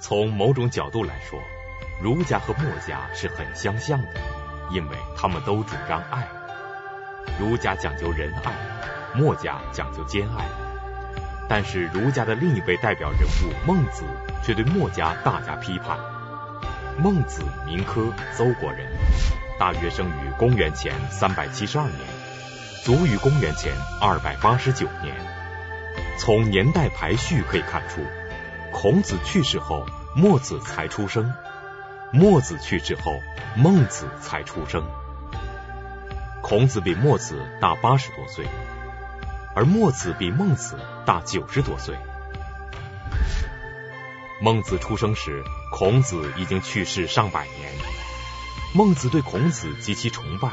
从某种角度来说，儒家和墨家是很相像的，因为他们都主张爱。儒家讲究仁爱，墨家讲究兼爱。但是儒家的另一位代表人物孟子却对墨家大加批判。孟子，名轲，邹国人，大约生于公元前三百七十二年，卒于公元前二百八十九年。从年代排序可以看出，孔子去世后，墨子才出生。墨子去世后，孟子才出生。孔子比墨子大八十多岁，而墨子比孟子大九十多岁。孟子出生时，孔子已经去世上百年。孟子对孔子极其崇拜，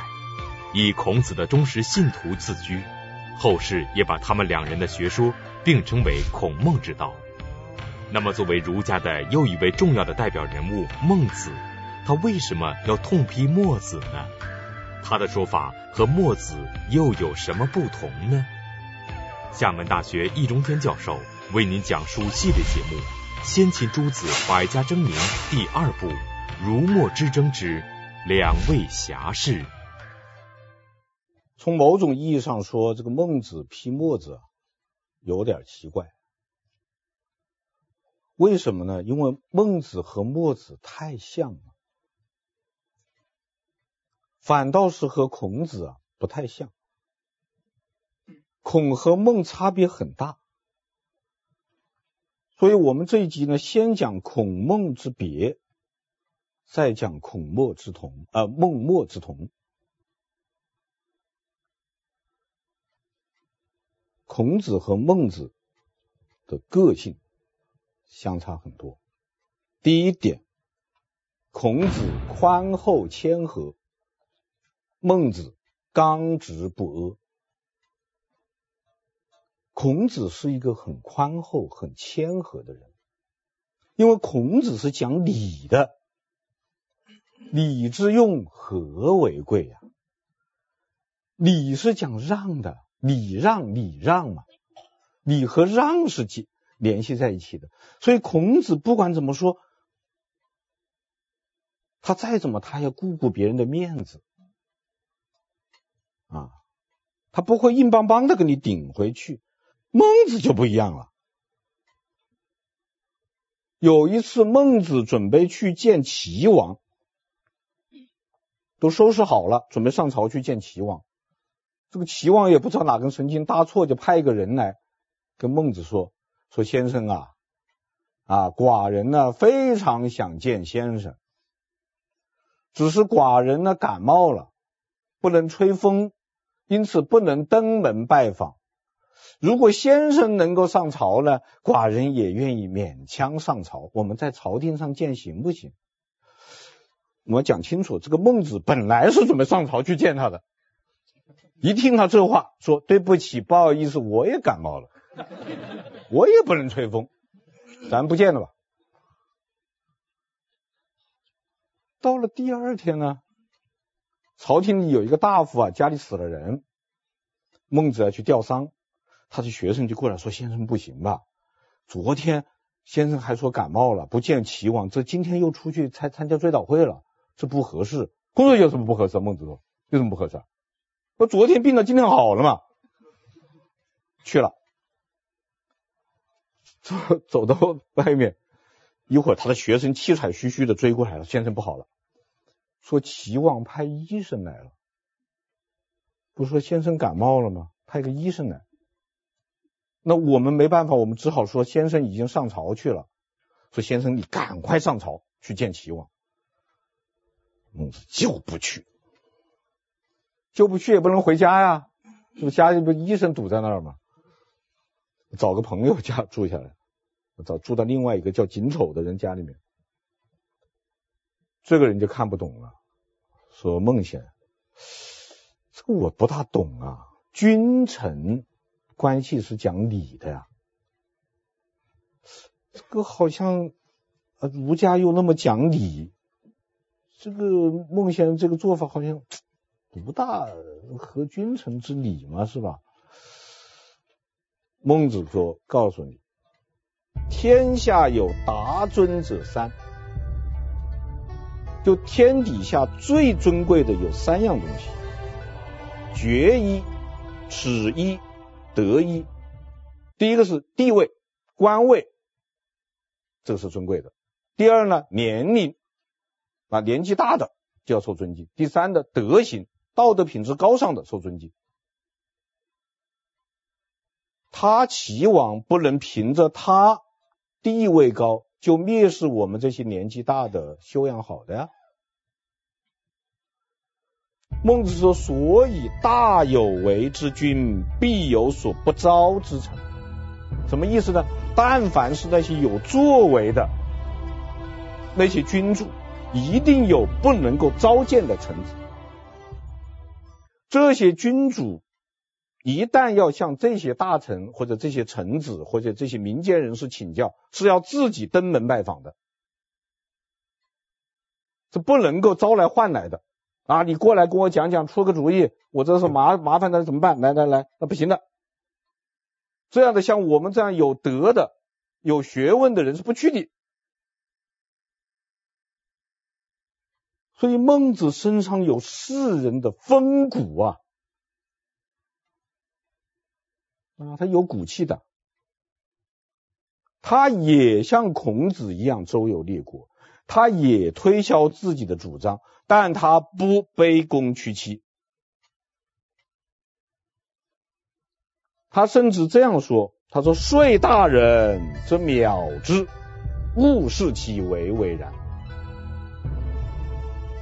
以孔子的忠实信徒自居，后世也把他们两人的学说并称为孔孟之道。那么，作为儒家的又一位重要的代表人物孟子，他为什么要痛批墨子呢？他的说法和墨子又有什么不同呢？厦门大学易中天教授为您讲述系列节目《先秦诸子百家争鸣》第二部《儒墨之争之两位侠士》。从某种意义上说，这个孟子批墨子有点奇怪。为什么呢？因为孟子和墨子太像了，反倒是和孔子啊不太像。孔和孟差别很大，所以我们这一集呢，先讲孔孟之别，再讲孔墨之同，啊、孟墨之同。孔子和孟子的个性。相差很多。第一点，孔子宽厚谦和，孟子刚直不阿。孔子是一个很宽厚、很谦和的人，因为孔子是讲礼的，礼之用，和为贵呀。礼是讲让的，礼让礼让嘛，礼和让是紧联系在一起的。所以孔子不管怎么说，他再怎么，他要顾顾别人的面子啊，他不会硬邦邦的给你顶回去。孟子就不一样了。有一次，孟子准备去见齐王，都收拾好了，准备上朝去见齐王。这个齐王也不知道哪根神经搭错，就派一个人来跟孟子说：“说先生啊。”啊，寡人呢非常想见先生，只是寡人呢感冒了，不能吹风，因此不能登门拜访。如果先生能够上朝呢，寡人也愿意勉强上朝。我们在朝廷上见行不行？我讲清楚，这个孟子本来是准备上朝去见他的，一听他这话，说对不起，不好意思，我也感冒了，我也不能吹风。咱不见了吧。到了第二天呢，朝廷里有一个大夫啊，家里死了人，孟子要去吊丧，他的学生就过来说：“先生不行吧？昨天先生还说感冒了，不见齐王，这今天又出去参参加追悼会了，这不合适。工作有什么不合适？孟子说有什么不合适？我昨天病了，今天好了嘛，去了。”走 走到外面，一会儿他的学生气喘吁吁的追过来了。先生不好了，说齐王派医生来了。不是说先生感冒了吗？派个医生来。那我们没办法，我们只好说先生已经上朝去了。说先生你赶快上朝去见齐王。孟子就不去，就不去也不能回家呀，这家里不医生堵在那儿吗？找个朋友家住下来。我找住到另外一个叫景丑的人家里面，这个人就看不懂了，说孟先生，这个我不大懂啊。君臣关系是讲礼的呀，这个好像啊儒家又那么讲礼，这个孟先生这个做法好像不大合君臣之礼嘛，是吧？孟子说：“告诉你。”天下有达尊者三，就天底下最尊贵的有三样东西：爵一、齿一、德一。第一个是地位、官位，这个是尊贵的；第二呢，年龄，啊，年纪大的就要受尊敬；第三的德行，道德品质高尚的受尊敬。他齐王不能凭着他地位高就蔑视我们这些年纪大的修养好的呀。孟子说：“所以大有为之君，必有所不招之臣。”什么意思呢？但凡是那些有作为的那些君主，一定有不能够召见的臣子。这些君主。一旦要向这些大臣或者这些臣子或者这些民间人士请教，是要自己登门拜访的，是不能够招来换来的啊！你过来跟我讲讲，出个主意，我这是麻麻烦的怎么办？来来来，那不行的。这样的像我们这样有德的、有学问的人是不去的。所以孟子身上有士人的风骨啊。啊，他有骨气的，他也像孔子一样周游列国，他也推销自己的主张，但他不卑躬屈膝。他甚至这样说：“他说，说大人则藐之，勿视其为为然。”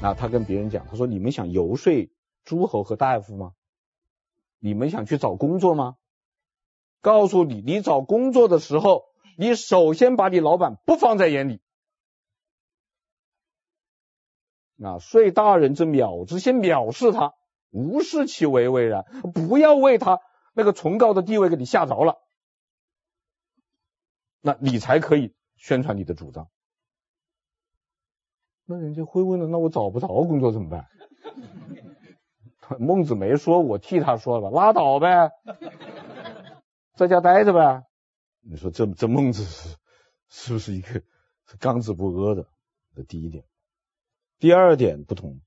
那他跟别人讲：“他说，你们想游说诸侯和大夫吗？你们想去找工作吗？”告诉你，你找工作的时候，你首先把你老板不放在眼里。那说大人之藐之，先藐视他，无视其为为然，不要为他那个崇高的地位给你吓着了，那你才可以宣传你的主张。那人家会问了，那我找不着工作怎么办？孟子没说，我替他说了，拉倒呗。在家待着呗，你说这这孟子是是不是一个刚直不阿的？这第一点。第二点不同，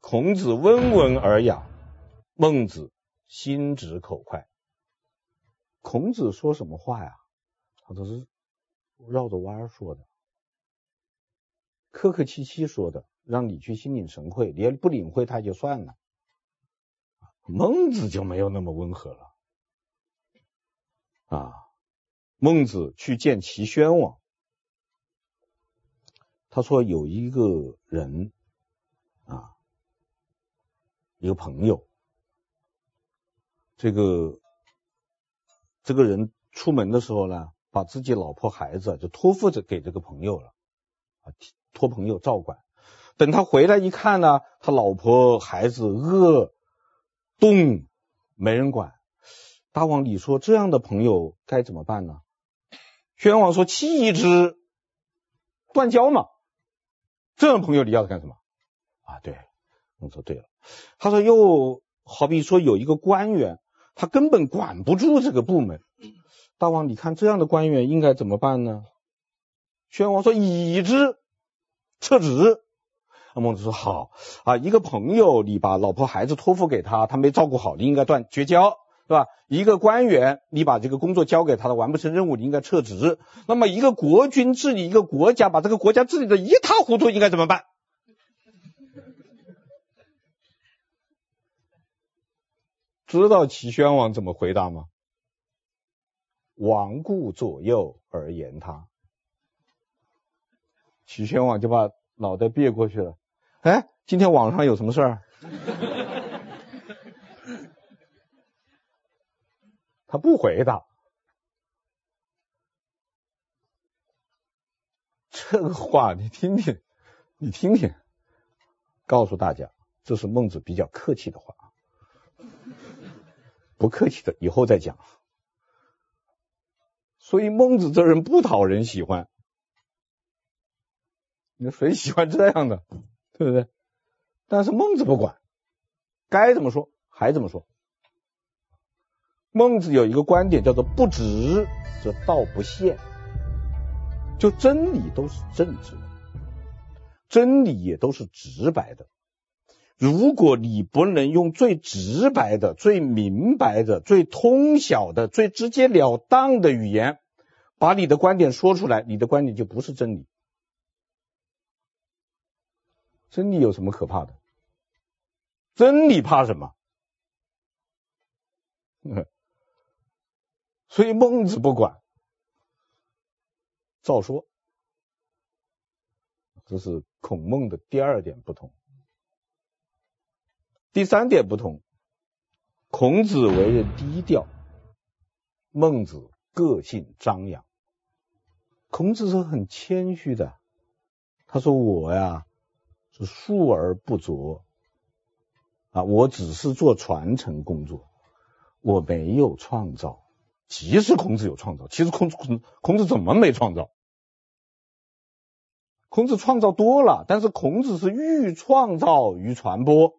孔子温文尔雅，孟子心直口快。孔子说什么话呀？他都是绕着弯儿说的，客客气气说的，让你去心领神会。你不领会他就算了。孟子就没有那么温和了。啊，孟子去见齐宣王，他说有一个人啊，一个朋友，这个这个人出门的时候呢，把自己老婆孩子就托付着给这个朋友了，啊，托朋友照管。等他回来一看呢，他老婆孩子饿冻，没人管。大王，你说这样的朋友该怎么办呢？宣王说：“弃之，断交嘛。”这样朋友你要他干什么？啊，对，我说对了。他说又好比说有一个官员，他根本管不住这个部门。大王，你看这样的官员应该怎么办呢？宣王说：“已之，撤职。”孟子说：“好啊，一个朋友，你把老婆孩子托付给他，他没照顾好，你应该断绝交。”是吧？一个官员，你把这个工作交给他了，完不成任务，你应该撤职。那么，一个国君治理一个国家，把这个国家治理的一塌糊涂，应该怎么办？知道齐宣王怎么回答吗？王顾左右而言他。齐宣王就把脑袋别过去了。哎，今天网上有什么事儿？他不回答，这个话你听听，你听听，告诉大家，这是孟子比较客气的话，不客气的以后再讲。所以孟子这人不讨人喜欢，你说谁喜欢这样的，对不对？但是孟子不管，该怎么说还怎么说。孟子有一个观点叫做“不直则道不现”，就真理都是正直的，真理也都是直白的。如果你不能用最直白的、最明白的、最通晓的、最直截了当的语言，把你的观点说出来，你的观点就不是真理。真理有什么可怕的？真理怕什么？所以孟子不管，照说。这是孔孟的第二点不同。第三点不同，孔子为人低调，孟子个性张扬。孔子是很谦虚的，他说：“我呀，是述而不作啊，我只是做传承工作，我没有创造。即使孔子有创造，其实孔子孔孔子怎么没创造？孔子创造多了，但是孔子是欲创造于传播。”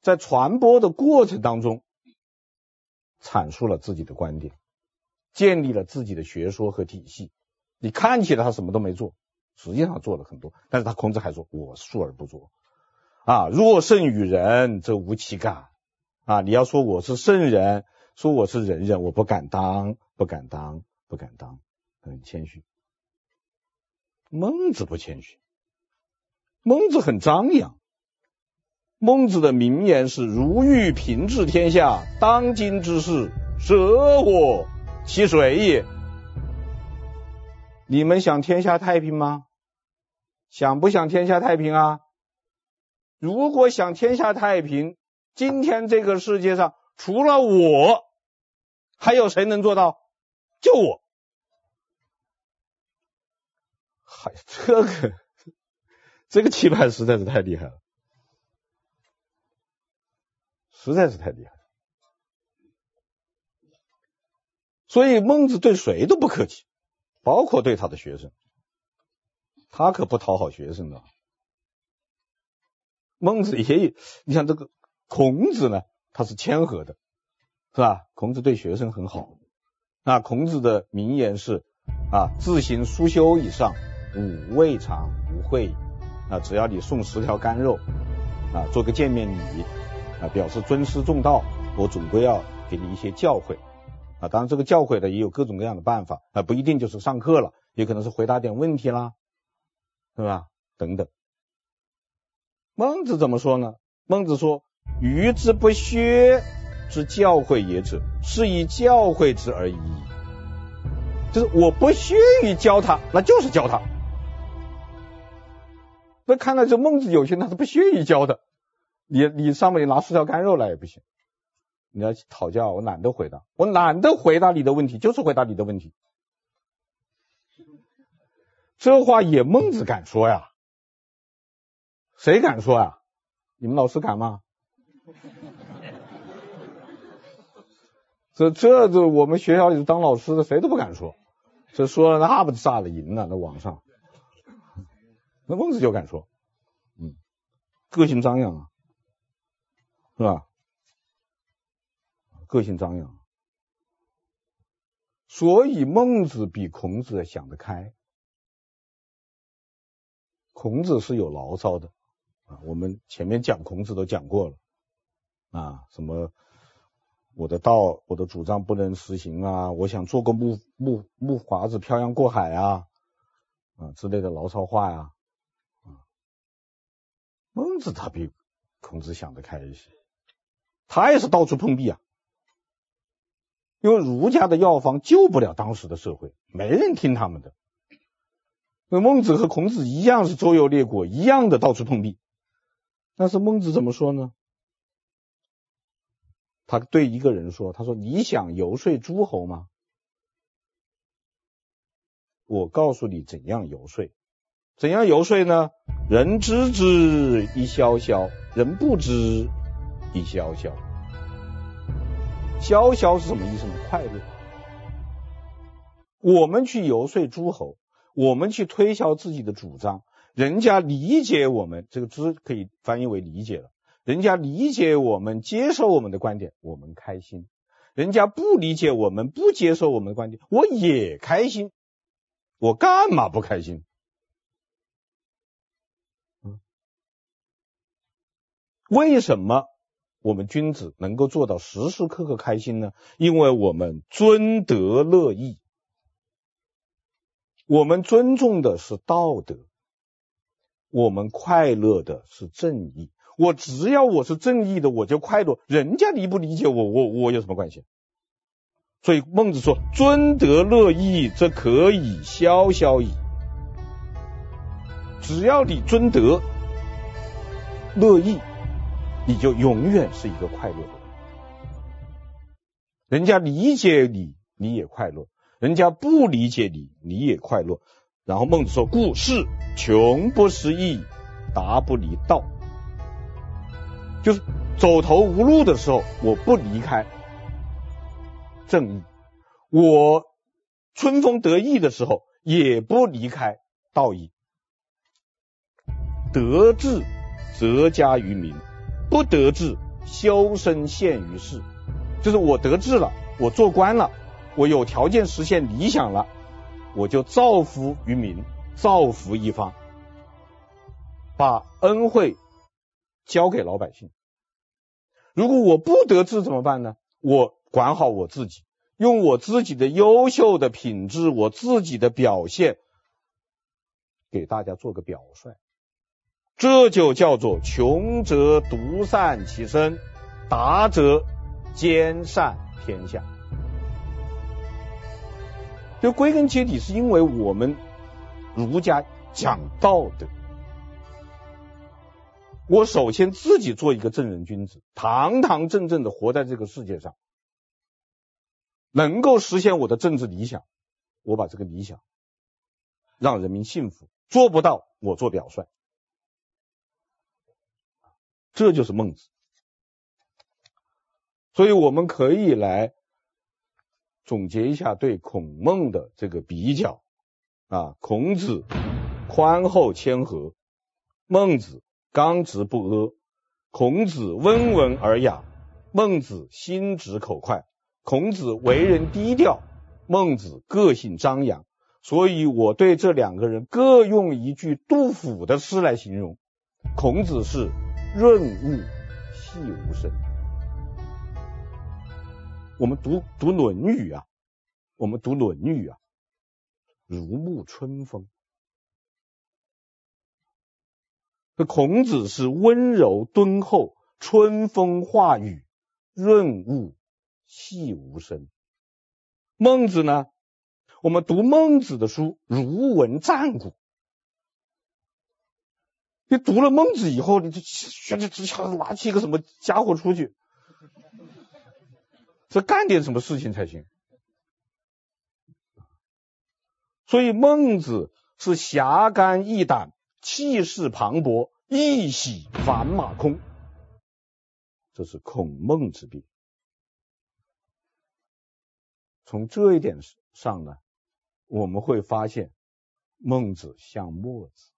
在传播的过程当中，阐述了自己的观点，建立了自己的学说和体系。你看起来他什么都没做，实际上做了很多。但是他孔子还说：“我述而不作啊，若圣与人，则无其感啊。你要说我是圣人，说我是仁人，我不敢当，不敢当，不敢当，很谦虚。孟子不谦虚，孟子很张扬。”孟子的名言是：“如欲平治天下，当今之事，舍我其谁也？”你们想天下太平吗？想不想天下太平啊？如果想天下太平，今天这个世界上除了我，还有谁能做到？就我。嗨，这个这个期盼实在是太厉害了。实在是太厉害了，所以孟子对谁都不客气，包括对他的学生，他可不讨好学生的。孟子也有，你像这个孔子呢，他是谦和的，是吧？孔子对学生很好。那孔子的名言是啊，自行书修以上，吾未尝无惠。啊，只要你送十条干肉，啊，做个见面礼。啊，表示尊师重道，我总归要给你一些教诲啊。当然，这个教诲呢，也有各种各样的办法啊，不一定就是上课了，也可能是回答点问题啦，是吧？等等。孟子怎么说呢？孟子说：“予之不削之教诲也者，是以教诲之而已。”就是我不屑于教他，那就是教他。那看来这孟子有些他是不屑于教的。你你上面拿四条干肉来也不行，你要讨教，我懒得回答，我懒得回答你的问题，就是回答你的问题。这话也孟子敢说呀？谁敢说呀？你们老师敢吗？这这这我们学校里当老师的谁都不敢说，这说了那不炸了营了，那网上，那孟子就敢说，嗯，个性张扬啊。是吧？个性张扬，所以孟子比孔子想得开。孔子是有牢骚的啊，我们前面讲孔子都讲过了啊，什么我的道，我的主张不能实行啊，我想做个木木木筏子漂洋过海啊啊之类的牢骚话呀啊。孟子他比孔子想得开一些。他也是到处碰壁啊，因为儒家的药方救不了当时的社会，没人听他们的。那孟子和孔子一样是周游列国，一样的到处碰壁。但是孟子怎么说呢？他对一个人说：“他说你想游说诸侯吗？我告诉你怎样游说。怎样游说呢？人知之一萧萧，人不知。”一萧萧，萧萧是什么意思呢？快乐。我们去游说诸侯，我们去推销自己的主张，人家理解我们，这个“知”可以翻译为理解了。人家理解我们，接受我们的观点，我们开心；人家不理解我们，不接受我们的观点，我也开心。我干嘛不开心？为什么我们君子能够做到时时刻刻开心呢？因为我们尊德乐义，我们尊重的是道德，我们快乐的是正义。我只要我是正义的，我就快乐。人家理不理解我，我我有什么关系？所以孟子说：“尊德乐义，则可以萧萧矣。”只要你尊德乐义，你就永远是一个快乐的人。人家理解你，你也快乐；人家不理解你，你也快乐。然后孟子说：“故事穷不失义，达不离道。”就是走投无路的时候，我不离开正义；我春风得意的时候，也不离开道义。得志则加于民，不得志修身陷于世。就是我得志了，我做官了，我有条件实现理想了，我就造福于民，造福一方，把恩惠交给老百姓。如果我不得志怎么办呢？我管好我自己，用我自己的优秀的品质，我自己的表现，给大家做个表率。这就叫做穷则独善其身，达则兼善天下。就归根结底，是因为我们儒家讲道德。我首先自己做一个正人君子，堂堂正正的活在这个世界上，能够实现我的政治理想，我把这个理想让人民幸福，做不到我做表率，这就是孟子。所以我们可以来总结一下对孔孟的这个比较啊，孔子宽厚谦和，孟子。刚直不阿，孔子温文尔雅，孟子心直口快。孔子为人低调，孟子个性张扬。所以我对这两个人各用一句杜甫的诗来形容：孔子是润物细无声。我们读读《论语》啊，我们读《论语》啊，如沐春风。这孔子是温柔敦厚，春风化雨，润物细无声。孟子呢？我们读孟子的书，如闻战鼓。你读了孟子以后，你就学着直枪拿起一个什么家伙出去，这干点什么事情才行。所以孟子是侠肝义胆。气势磅礴，一洗凡马空，这是孔孟之别。从这一点上呢，我们会发现孟子像墨子。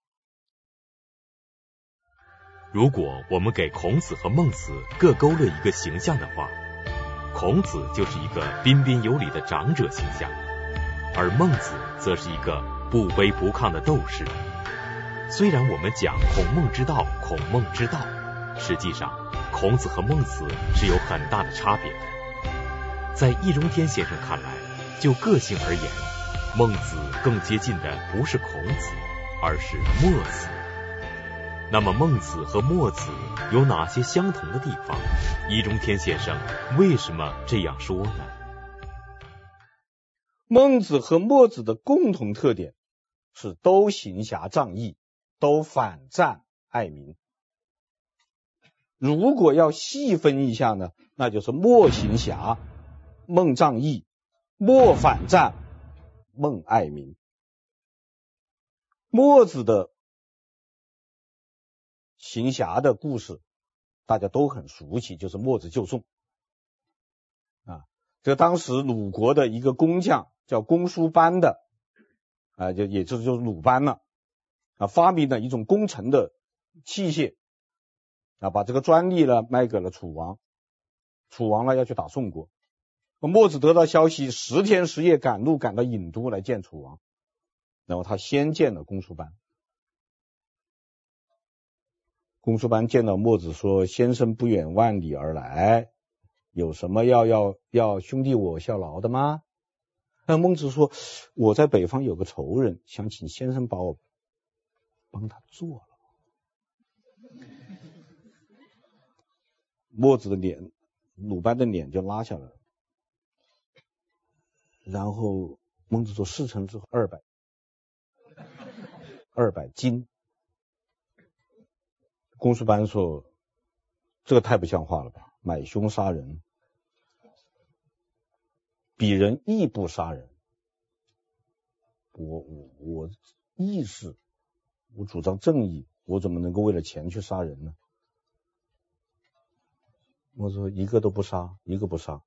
如果我们给孔子和孟子各勾勒一个形象的话，孔子就是一个彬彬有礼的长者形象，而孟子则是一个不卑不亢的斗士。虽然我们讲孔孟之道，孔孟之道，实际上孔子和孟子是有很大的差别的。在易中天先生看来，就个性而言，孟子更接近的不是孔子，而是墨子。那么孟子和墨子有哪些相同的地方？易中天先生为什么这样说呢？孟子和墨子的共同特点是都行侠仗义。都反战爱民。如果要细分一下呢，那就是墨行侠，孟仗义；墨反战，孟爱民。墨子的行侠的故事，大家都很熟悉，就是墨子救宋。啊，这当时鲁国的一个工匠叫公输班的，啊，就也就是就是鲁班了。啊，发明了一种工程的器械，啊，把这个专利呢卖给了楚王，楚王呢要去打宋国，墨子得到消息，十天十夜赶路赶到郢都来见楚王，然后他先见了公输班。公输班见到墨子说：“先生不远万里而来，有什么要要要兄弟我效劳的吗？”那孟子说：“我在北方有个仇人，想请先生把我帮他做了。”墨子的脸，鲁班的脸就拉下来了。然后孟子说：“事成之后二百，二百金。”公输班说：“这个太不像话了吧，买凶杀人。”鄙人亦不杀人，我我我义士，我主张正义，我怎么能够为了钱去杀人呢？我说一个都不杀，一个不杀，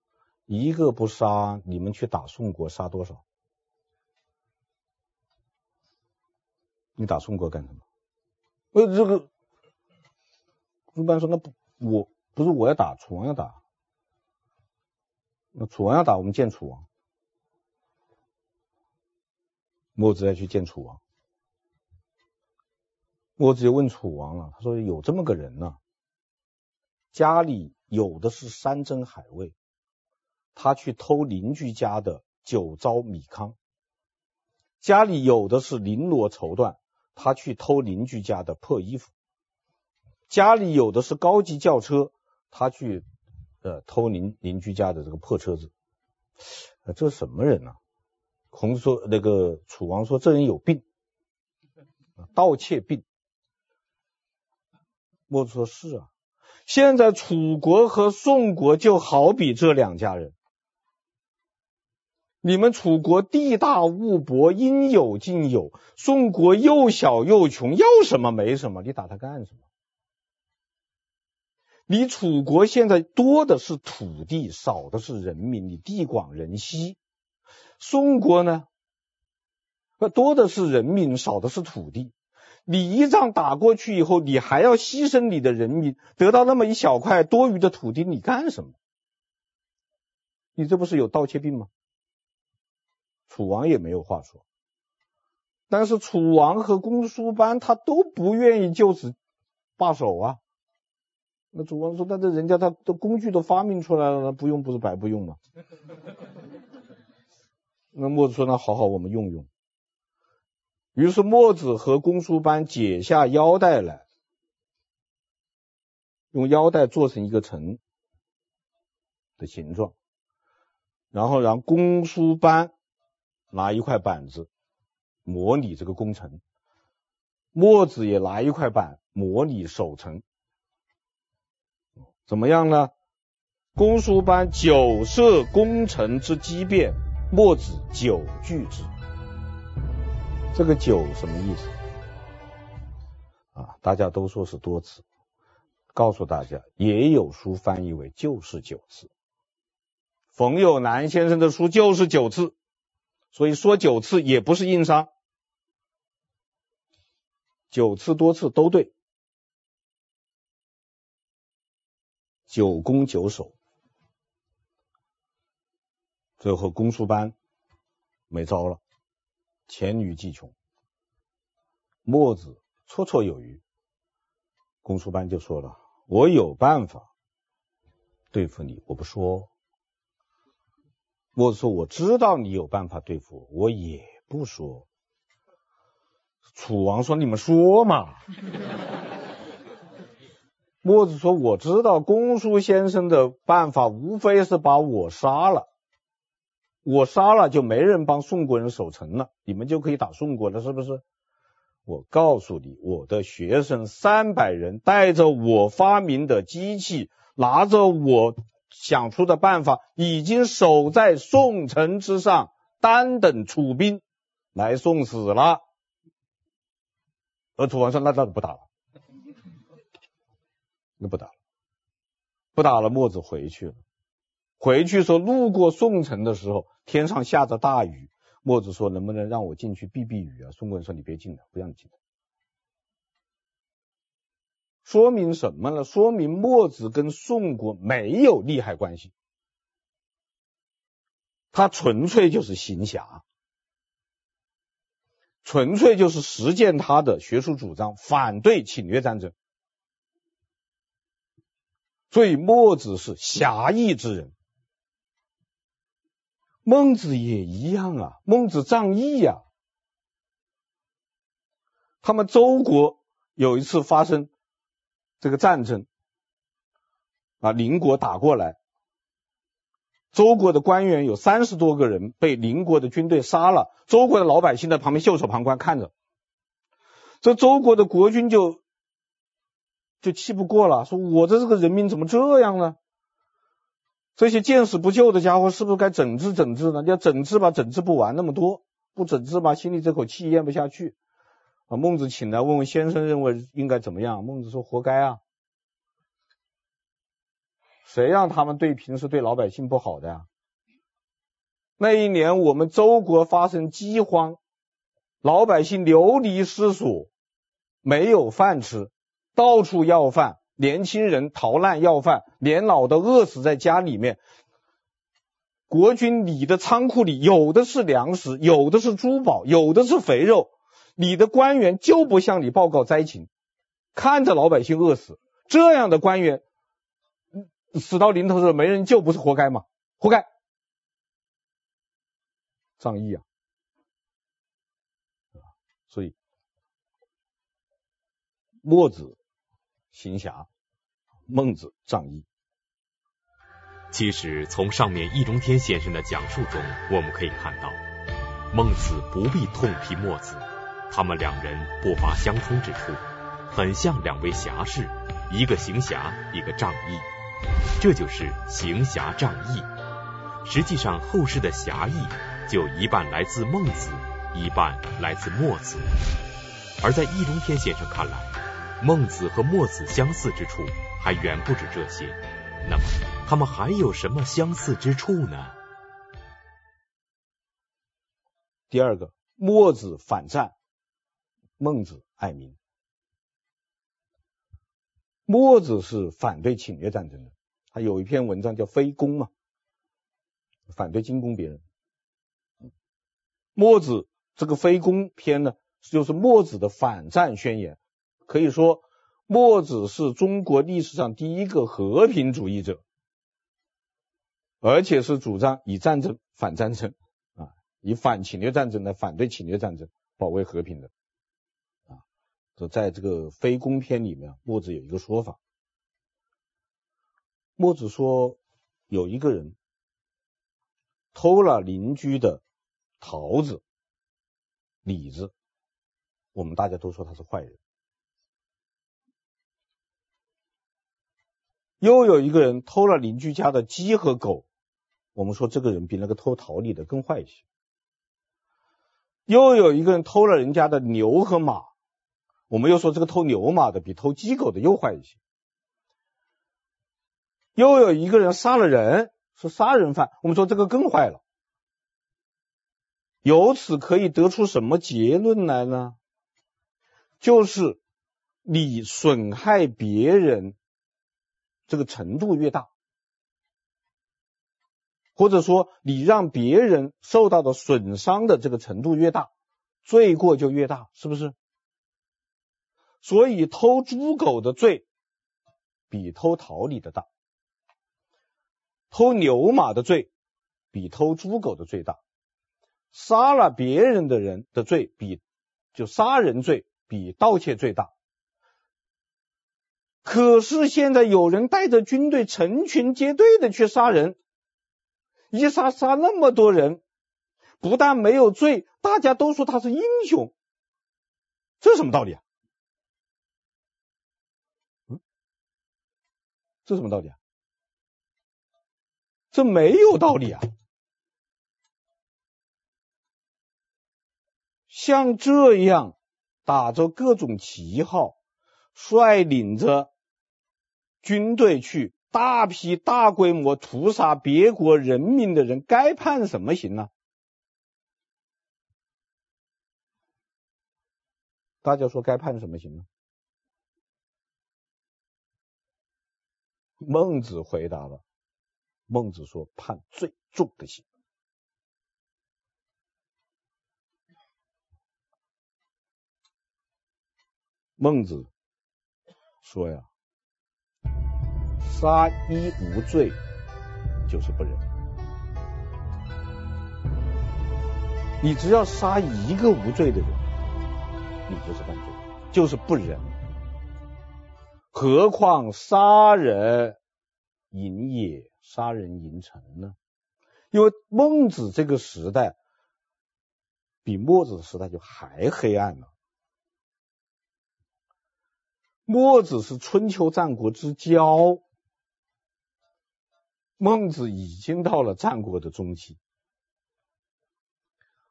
一个不杀，你们去打宋国杀多少？你打宋国干什么？为，这个一般说那不我不是我要打，楚王要打。那楚王要打，我们见楚王。墨子要去见楚王。我直接问楚王了，他说有这么个人呢，家里有的是山珍海味，他去偷邻居家的酒糟米糠；家里有的是绫罗绸缎，他去偷邻居家的破衣服；家里有的是高级轿车，他去。呃，偷邻邻居家的这个破车子，这是什么人呢、啊？孔子说，那个楚王说，这人有病，盗窃病。墨子说，是啊，现在楚国和宋国就好比这两家人，你们楚国地大物博，应有尽有；宋国又小又穷，要什么没什么，你打他干什么？你楚国现在多的是土地，少的是人民，你地广人稀。宋国呢，多的是人民，少的是土地。你一仗打过去以后，你还要牺牲你的人民，得到那么一小块多余的土地，你干什么？你这不是有盗窃病吗？楚王也没有话说，但是楚王和公输班他都不愿意就此罢手啊。那楚王说：“那这人家他的工具都发明出来了，那不用不是白不用吗？”那墨子说：“那好好，我们用用。”于是墨子和公输班解下腰带来，用腰带做成一个城的形状，然后让公输班拿一块板子模拟这个攻城，墨子也拿一块板模拟守城。怎么样呢？公输班久涉攻城之机变，墨子久据之。这个“久”什么意思？啊，大家都说是多次。告诉大家，也有书翻译为就是九次。冯友兰先生的书就是九次，所以说九次也不是硬伤，九次多次都对。九攻九守，最后公输班没招了，黔驴技穷。墨子绰绰有余，公输班就说了：“我有办法对付你，我不说。”墨子说：“我知道你有办法对付我，我也不说。”楚王说：“你们说嘛。”墨子说：“我知道公输先生的办法，无非是把我杀了。我杀了，就没人帮宋国人守城了，你们就可以打宋国了，是不是？我告诉你，我的学生三百人，带着我发明的机器，拿着我想出的办法，已经守在宋城之上，单等楚兵来送死了。”而楚王说：“那那不打了。”那不打了，不打了。墨子回去了。回去说，路过宋城的时候，天上下着大雨。墨子说：“能不能让我进去避避雨啊？”宋国人说：“你别进来，不让你进来。”说明什么呢？说明墨子跟宋国没有利害关系，他纯粹就是行侠。纯粹就是实践他的学术主张，反对侵略战争。所以墨子是侠义之人，孟子也一样啊，孟子仗义呀、他们周国有一次发生这个战争，啊，邻国打过来，周国的官员有三十多个人被邻国的军队杀了，周国的老百姓在旁边袖手旁观看着，这周国的国君就。就气不过了，说我的这个人民怎么这样呢？这些见死不救的家伙是不是该整治整治呢？要整治吧，整治不完那么多；不整治吧，心里这口气咽不下去。啊，孟子请来问问先生认为应该怎么样？孟子说活该啊！谁让他们对平时对老百姓不好的呀？那一年我们周国发生饥荒，老百姓流离失所，没有饭吃。到处要饭，年轻人逃难要饭，年老的饿死在家里面。国君，你的仓库里有的是粮食，有的是珠宝，有的是肥肉。你的官员就不向你报告灾情，看着老百姓饿死，这样的官员死到临头的时候没人救，不是活该吗？活该！仗义啊，所以墨子。行侠，孟子仗义。其实从上面易中天先生的讲述中，我们可以看到，孟子不必痛批墨子，他们两人不乏相通之处，很像两位侠士，一个行侠，一个仗义，这就是行侠仗义。实际上，后世的侠义就一半来自孟子，一半来自墨子，而在易中天先生看来。孟子和墨子相似之处还远不止这些，那么他们还有什么相似之处呢？第二个，墨子反战，孟子爱民。墨子是反对侵略战争的，他有一篇文章叫《非攻》嘛，反对进攻别人。墨子这个《非攻》篇呢，就是墨子的反战宣言。可以说，墨子是中国历史上第一个和平主义者，而且是主张以战争反战争啊，以反侵略战争来反对侵略战争，保卫和平的啊。这在这个《非攻》篇里面，墨子有一个说法。墨子说，有一个人偷了邻居的桃子、李子，我们大家都说他是坏人。又有一个人偷了邻居家的鸡和狗，我们说这个人比那个偷桃李的更坏一些。又有一个人偷了人家的牛和马，我们又说这个偷牛马的比偷鸡狗的又坏一些。又有一个人杀了人，是杀人犯，我们说这个更坏了。由此可以得出什么结论来呢？就是你损害别人。这个程度越大，或者说你让别人受到的损伤的这个程度越大，罪过就越大，是不是？所以偷猪狗的罪比偷桃李的大，偷牛马的罪比偷猪狗的罪大，杀了别人的人的罪比就杀人罪比盗窃罪大。可是现在有人带着军队成群结队的去杀人，一杀杀那么多人，不但没有罪，大家都说他是英雄，这什么道理啊？嗯，这什么道理啊？这没有道理啊！像这样打着各种旗号，率领着。军队去大批大规模屠杀别国人民的人，该判什么刑呢？大家说该判什么刑呢？孟子回答了，孟子说判最重的刑。孟子说呀，杀一无罪就是不仁。你只要杀一个无罪的人，你就是犯罪，就是不仁。何况杀人淫也，杀人淫臣呢？因为孟子这个时代比墨子时代就还黑暗了。墨子是春秋战国之交，孟子已经到了战国的中期。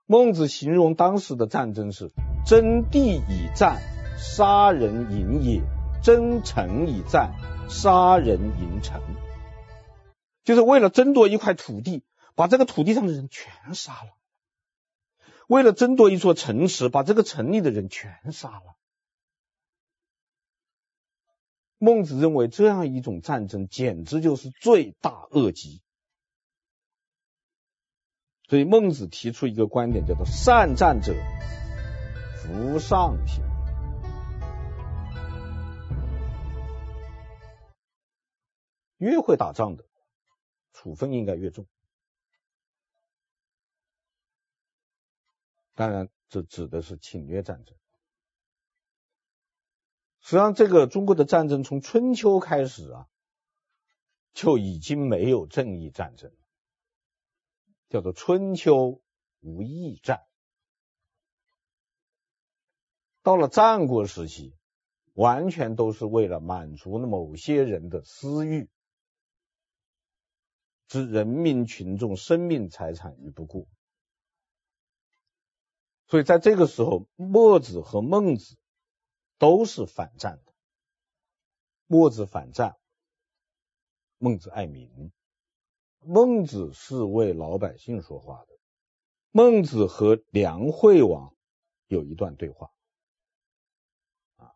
孟子形容当时的战争是争地以战，杀人隐也；争城以战，杀人隐城。就是为了争夺一块土地，把这个土地上的人全杀了；为了争夺一座城池，把这个城里的人全杀了。孟子认为这样一种战争简直就是罪大恶极。所以孟子提出一个观点，叫做“善战者，服上行”。越会打仗的，处分应该越重。当然，这指的是侵略战争。实际上，这个中国的战争从春秋开始啊，就已经没有正义战争。叫做春秋无义战，到了战国时期，完全都是为了满足某些人的私欲，置人民群众生命财产于不顾。所以在这个时候，墨子和孟子都是反战的。墨子反战，孟子爱民。孟子是为老百姓说话的。孟子和梁惠王有一段对话。啊，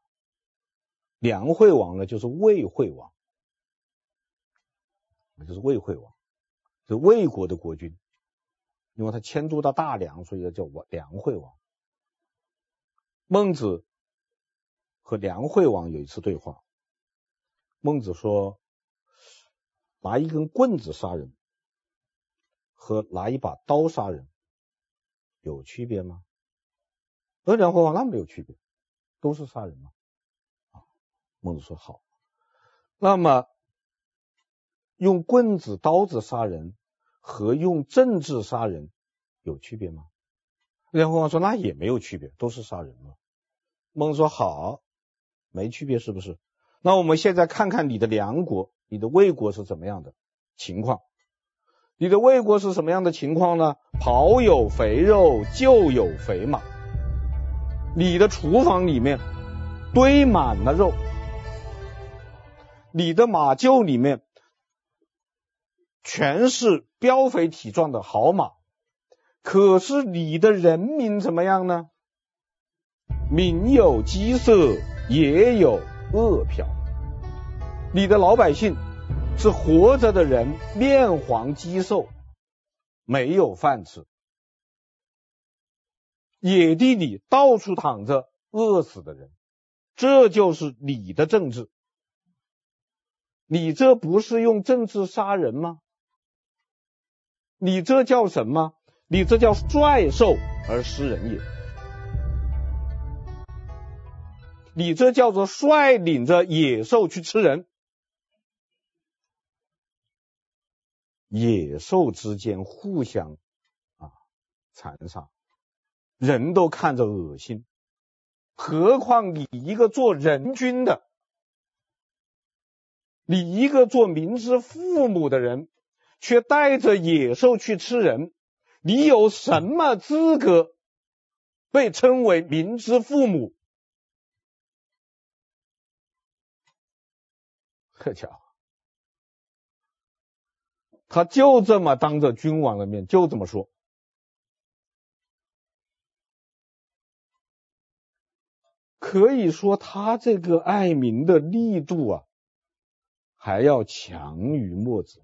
梁惠王呢，就是魏惠王，就是魏惠王，是魏国的国君，因为他迁都到大梁，所以叫梁惠王。孟子和梁惠王有一次对话，孟子说：“拿一根棍子杀人。”和拿一把刀杀人有区别吗？而梁惠王那没有区别，都是杀人嘛。啊，孟子说好。那么用棍子、刀子杀人和用政治杀人有区别吗？梁惠王说那也没有区别，都是杀人嘛。孟子说好，没区别是不是？那我们现在看看你的梁国、你的魏国是怎么样的情况？你的魏国是什么样的情况呢？跑有肥肉，厩有肥马。你的厨房里面堆满了肉，你的马厩里面全是膘肥体壮的好马。可是你的人民怎么样呢？民有饥色，也有饿殍。你的老百姓。是活着的人，面黄肌瘦，没有饭吃。野地里到处躺着饿死的人，这就是你的政治。你这不是用政治杀人吗？你这叫什么？你这叫率兽而食人也。你这叫做率领着野兽去吃人。野兽之间互相啊残杀，人都看着恶心，何况你一个做人君的，你一个做民之父母的人，却带着野兽去吃人，你有什么资格被称为民之父母？这家伙。他就这么当着君王的面就这么说，可以说他这个爱民的力度啊，还要强于墨子。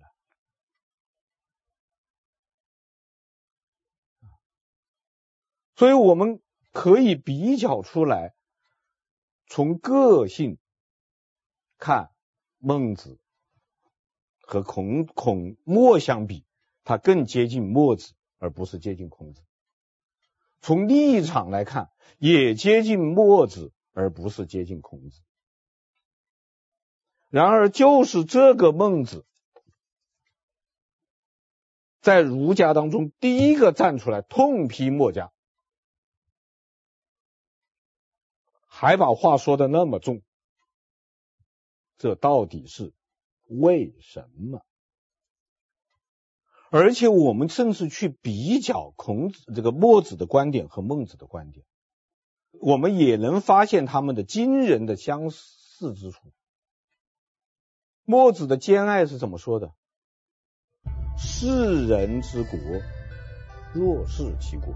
所以我们可以比较出来，从个性看，孟子和孔孔墨相比，他更接近墨子，而不是接近孔子。从立场来看，也接近墨子，而不是接近孔子。然而，就是这个孟子，在儒家当中第一个站出来痛批墨家，还把话说的那么重，这到底是为什么？而且我们甚至去比较孔子这个墨子的观点和孟子的观点，我们也能发现他们的惊人的相似之处。墨子的兼爱是怎么说的？士人之国，若是其国；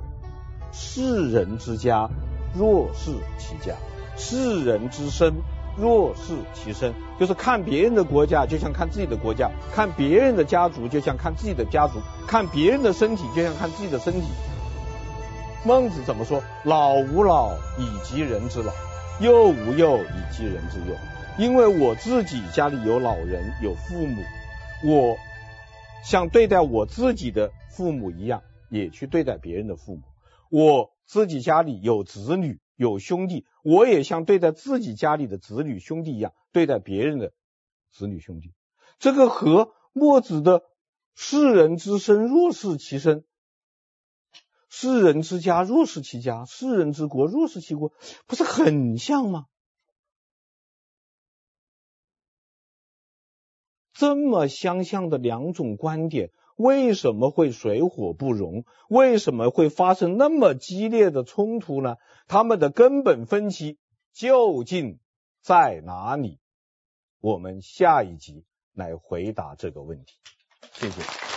士人之家，若是其家；士人之身。若是其身，就是看别人的国家，就像看自己的国家；看别人的家族，就像看自己的家族；看别人的身体，就像看自己的身体。孟子怎么说？老吾老以及人之老，幼吾幼以及人之幼。因为我自己家里有老人，有父母，我像对待我自己的父母一样，也去对待别人的父母。我自己家里有子女。有兄弟，我也像对待自己家里的子女兄弟一样对待别人的子女兄弟。这个和墨子的“士人之身，若是其身；士人之家，若是其家；士人之国，若是其国”，不是很像吗？这么相像的两种观点。为什么会水火不容？为什么会发生那么激烈的冲突呢？他们的根本分歧究竟在哪里？我们下一集来回答这个问题。谢谢。